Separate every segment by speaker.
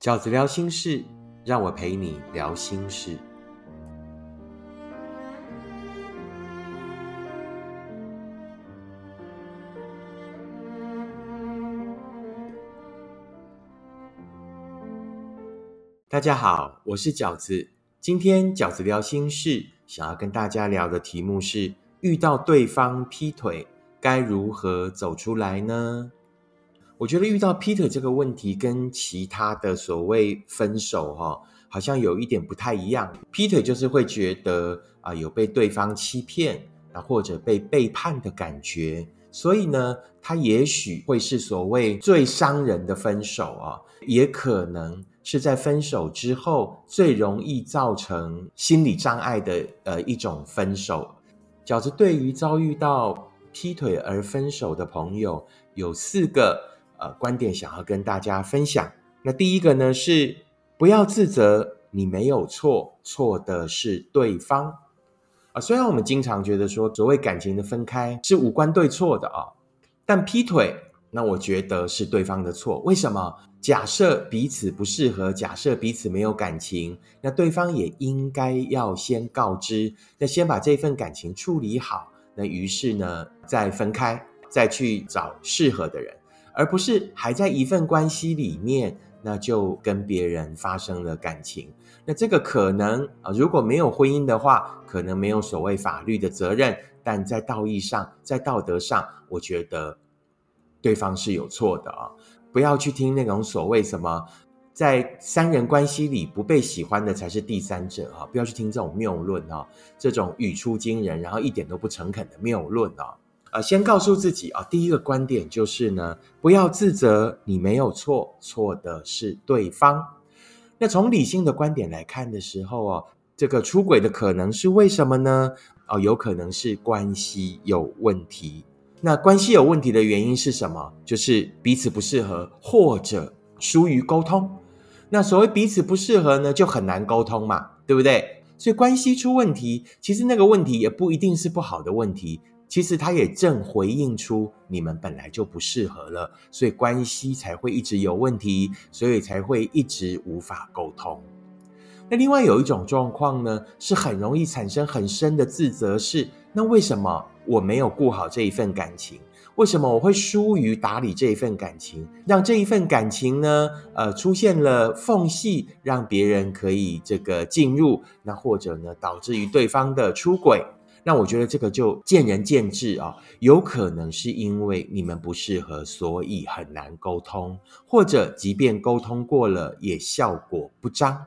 Speaker 1: 饺子聊心事，让我陪你聊心事。大家好，我是饺子。今天饺子聊心事，想要跟大家聊的题目是：遇到对方劈腿，该如何走出来呢？我觉得遇到劈腿这个问题，跟其他的所谓分手哈，好像有一点不太一样。劈腿就是会觉得啊，有被对方欺骗啊，或者被背叛的感觉，所以呢，他也许会是所谓最伤人的分手啊，也可能。是在分手之后最容易造成心理障碍的呃一种分手。饺子对于遭遇到劈腿而分手的朋友，有四个呃观点想要跟大家分享。那第一个呢是不要自责，你没有错，错的是对方啊。虽然我们经常觉得说所谓感情的分开是无关对错的啊，但劈腿那我觉得是对方的错。为什么？假设彼此不适合，假设彼此没有感情，那对方也应该要先告知，那先把这份感情处理好，那于是呢再分开，再去找适合的人，而不是还在一份关系里面，那就跟别人发生了感情。那这个可能啊，如果没有婚姻的话，可能没有所谓法律的责任，但在道义上，在道德上，我觉得对方是有错的啊。不要去听那种所谓什么，在三人关系里不被喜欢的才是第三者哈！不要去听这种谬论哈，这种语出惊人，然后一点都不诚恳的谬论哦。呃，先告诉自己啊，第一个观点就是呢，不要自责，你没有错，错的是对方。那从理性的观点来看的时候哦，这个出轨的可能是为什么呢？哦，有可能是关系有问题。那关系有问题的原因是什么？就是彼此不适合，或者疏于沟通。那所谓彼此不适合呢，就很难沟通嘛，对不对？所以关系出问题，其实那个问题也不一定是不好的问题，其实他也正回应出你们本来就不适合了，所以关系才会一直有问题，所以才会一直无法沟通。那另外有一种状况呢，是很容易产生很深的自责，是那为什么？我没有顾好这一份感情，为什么我会疏于打理这一份感情，让这一份感情呢？呃，出现了缝隙，让别人可以这个进入，那或者呢，导致于对方的出轨，那我觉得这个就见仁见智啊，有可能是因为你们不适合，所以很难沟通，或者即便沟通过了，也效果不彰。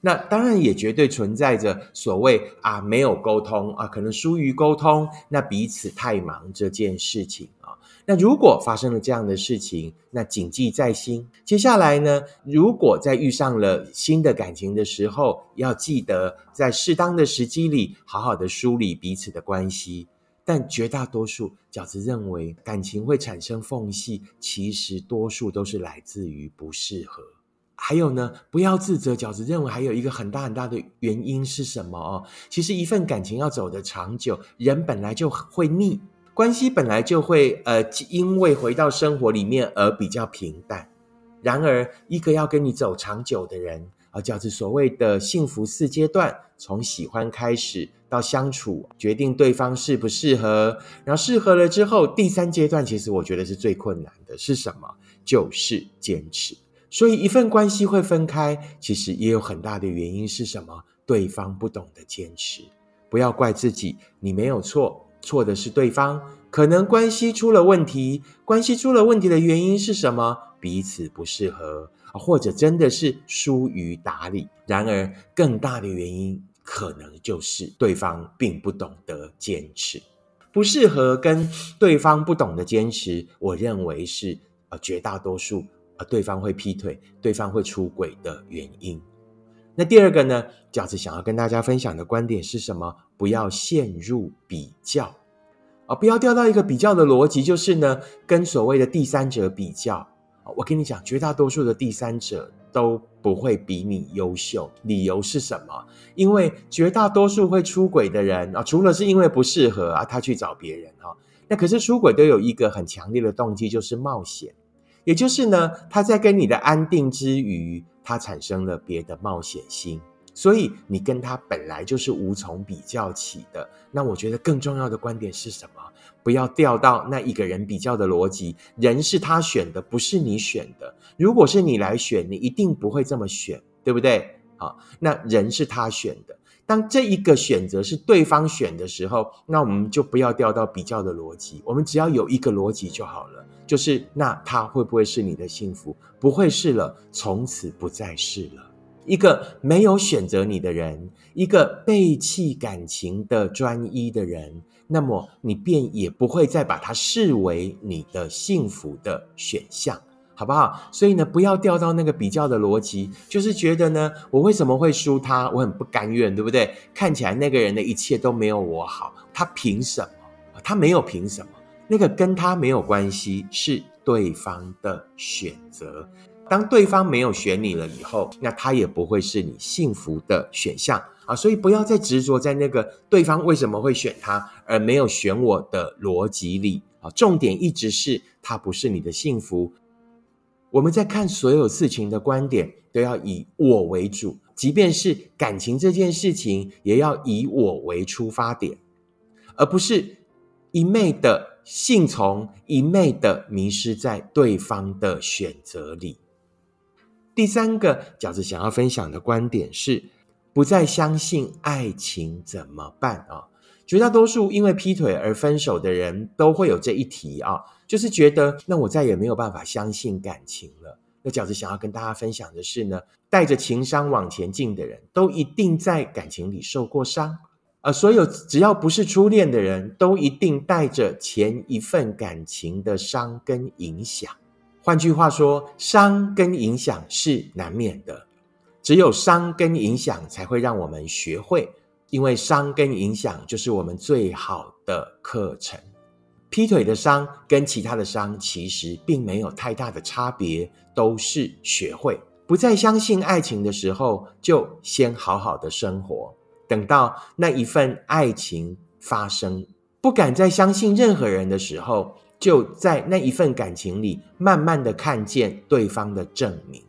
Speaker 1: 那当然也绝对存在着所谓啊没有沟通啊，可能疏于沟通，那彼此太忙这件事情啊。那如果发生了这样的事情，那谨记在心。接下来呢，如果在遇上了新的感情的时候，要记得在适当的时机里，好好的梳理彼此的关系。但绝大多数饺子认为，感情会产生缝隙，其实多数都是来自于不适合。还有呢，不要自责。饺子认为还有一个很大很大的原因是什么哦？其实一份感情要走得长久，人本来就会腻，关系本来就会呃，因为回到生活里面而比较平淡。然而，一个要跟你走长久的人啊，饺子所谓的幸福四阶段，从喜欢开始到相处，决定对方适不适合，然后适合了之后，第三阶段其实我觉得是最困难的，是什么？就是坚持。所以，一份关系会分开，其实也有很大的原因是什么？对方不懂得坚持。不要怪自己，你没有错，错的是对方。可能关系出了问题，关系出了问题的原因是什么？彼此不适合，或者真的是疏于打理。然而，更大的原因可能就是对方并不懂得坚持，不适合跟对方不懂得坚持。我认为是呃绝大多数。对方会劈腿，对方会出轨的原因。那第二个呢？饺子想要跟大家分享的观点是什么？不要陷入比较啊！不要掉到一个比较的逻辑，就是呢，跟所谓的第三者比较。我跟你讲，绝大多数的第三者都不会比你优秀。理由是什么？因为绝大多数会出轨的人啊，除了是因为不适合啊，他去找别人哈。那可是出轨都有一个很强烈的动机，就是冒险。也就是呢，他在跟你的安定之余，他产生了别的冒险心，所以你跟他本来就是无从比较起的。那我觉得更重要的观点是什么？不要掉到那一个人比较的逻辑，人是他选的，不是你选的。如果是你来选，你一定不会这么选，对不对？好，那人是他选的。当这一个选择是对方选的时候，那我们就不要掉到比较的逻辑，我们只要有一个逻辑就好了，就是那他会不会是你的幸福？不会是了，从此不再是了。一个没有选择你的人，一个背弃感情的专一的人。那么你便也不会再把它视为你的幸福的选项，好不好？所以呢，不要掉到那个比较的逻辑，就是觉得呢，我为什么会输他？我很不甘愿，对不对？看起来那个人的一切都没有我好，他凭什么？他没有凭什么？那个跟他没有关系，是对方的选择。当对方没有选你了以后，那他也不会是你幸福的选项。啊，所以不要再执着在那个对方为什么会选他，而没有选我的逻辑里啊。重点一直是他不是你的幸福。我们在看所有事情的观点都要以我为主，即便是感情这件事情，也要以我为出发点，而不是一昧的信从，一昧的迷失在对方的选择里。第三个饺子想要分享的观点是。不再相信爱情怎么办啊？绝大多数因为劈腿而分手的人都会有这一题啊，就是觉得那我再也没有办法相信感情了。那饺子想要跟大家分享的是呢，带着情伤往前进的人都一定在感情里受过伤，而所有只要不是初恋的人都一定带着前一份感情的伤跟影响。换句话说，伤跟影响是难免的。只有伤跟影响才会让我们学会，因为伤跟影响就是我们最好的课程。劈腿的伤跟其他的伤其实并没有太大的差别，都是学会不再相信爱情的时候，就先好好的生活。等到那一份爱情发生，不敢再相信任何人的时候，就在那一份感情里，慢慢的看见对方的证明。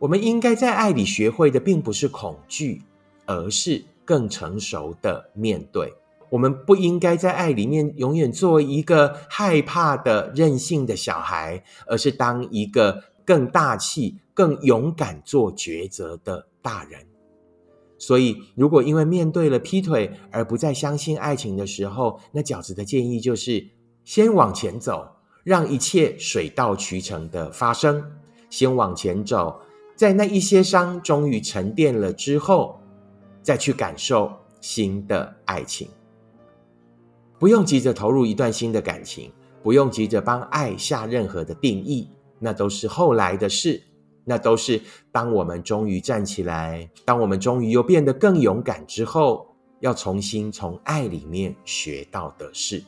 Speaker 1: 我们应该在爱里学会的，并不是恐惧，而是更成熟的面对。我们不应该在爱里面永远做一个害怕的任性的小孩，而是当一个更大气、更勇敢做抉择的大人。所以，如果因为面对了劈腿而不再相信爱情的时候，那饺子的建议就是先往前走，让一切水到渠成的发生，先往前走。在那一些伤终于沉淀了之后，再去感受新的爱情。不用急着投入一段新的感情，不用急着帮爱下任何的定义，那都是后来的事。那都是当我们终于站起来，当我们终于又变得更勇敢之后，要重新从爱里面学到的事。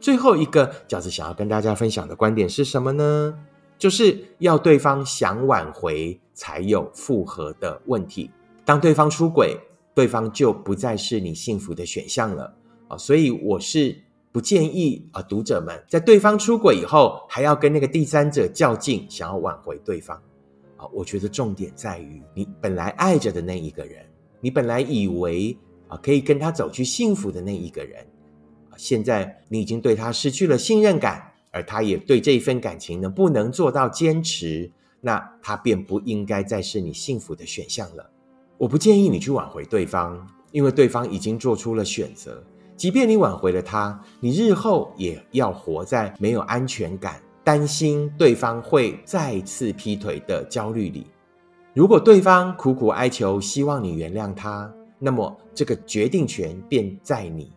Speaker 1: 最后一个饺子想要跟大家分享的观点是什么呢？就是要对方想挽回才有复合的问题。当对方出轨，对方就不再是你幸福的选项了啊！所以我是不建议啊，读者们在对方出轨以后，还要跟那个第三者较劲，想要挽回对方啊！我觉得重点在于你本来爱着的那一个人，你本来以为啊可以跟他走去幸福的那一个人，现在你已经对他失去了信任感。而他也对这一份感情呢不能做到坚持，那他便不应该再是你幸福的选项了。我不建议你去挽回对方，因为对方已经做出了选择。即便你挽回了他，你日后也要活在没有安全感、担心对方会再次劈腿的焦虑里。如果对方苦苦哀求，希望你原谅他，那么这个决定权便在你。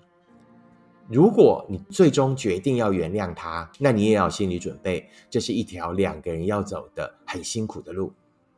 Speaker 1: 如果你最终决定要原谅他，那你也要心理准备，这是一条两个人要走的很辛苦的路。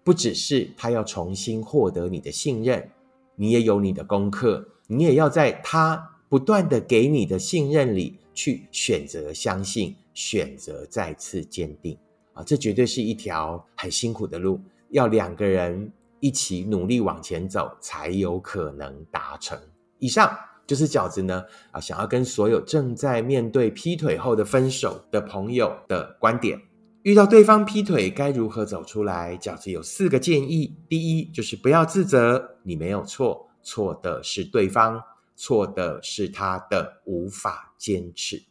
Speaker 1: 不只是他要重新获得你的信任，你也有你的功课，你也要在他不断的给你的信任里去选择相信，选择再次坚定啊！这绝对是一条很辛苦的路，要两个人一起努力往前走，才有可能达成。以上。就是饺子呢啊，想要跟所有正在面对劈腿后的分手的朋友的观点：遇到对方劈腿该如何走出来？饺子有四个建议：第一，就是不要自责，你没有错，错的是对方，错的是他的无法坚持，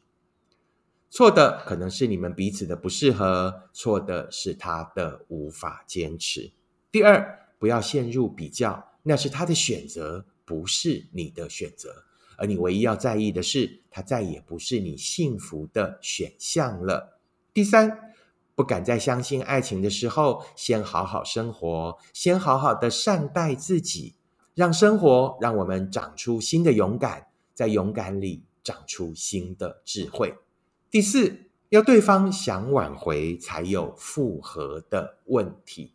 Speaker 1: 错的可能是你们彼此的不适合，错的是他的无法坚持。第二，不要陷入比较，那是他的选择，不是你的选择。而你唯一要在意的是，他再也不是你幸福的选项了。第三，不敢再相信爱情的时候，先好好生活，先好好的善待自己，让生活让我们长出新的勇敢，在勇敢里长出新的智慧。第四，要对方想挽回，才有复合的问题。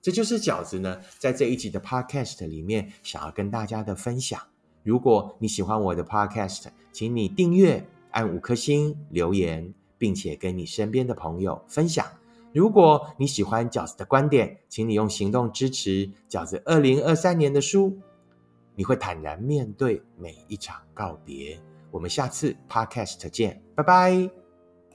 Speaker 1: 这就是饺子呢，在这一集的 Podcast 里面想要跟大家的分享。如果你喜欢我的 Podcast，请你订阅、按五颗星、留言，并且跟你身边的朋友分享。如果你喜欢饺子的观点，请你用行动支持饺子二零二三年的书。你会坦然面对每一场告别。我们下次 Podcast 见，拜拜。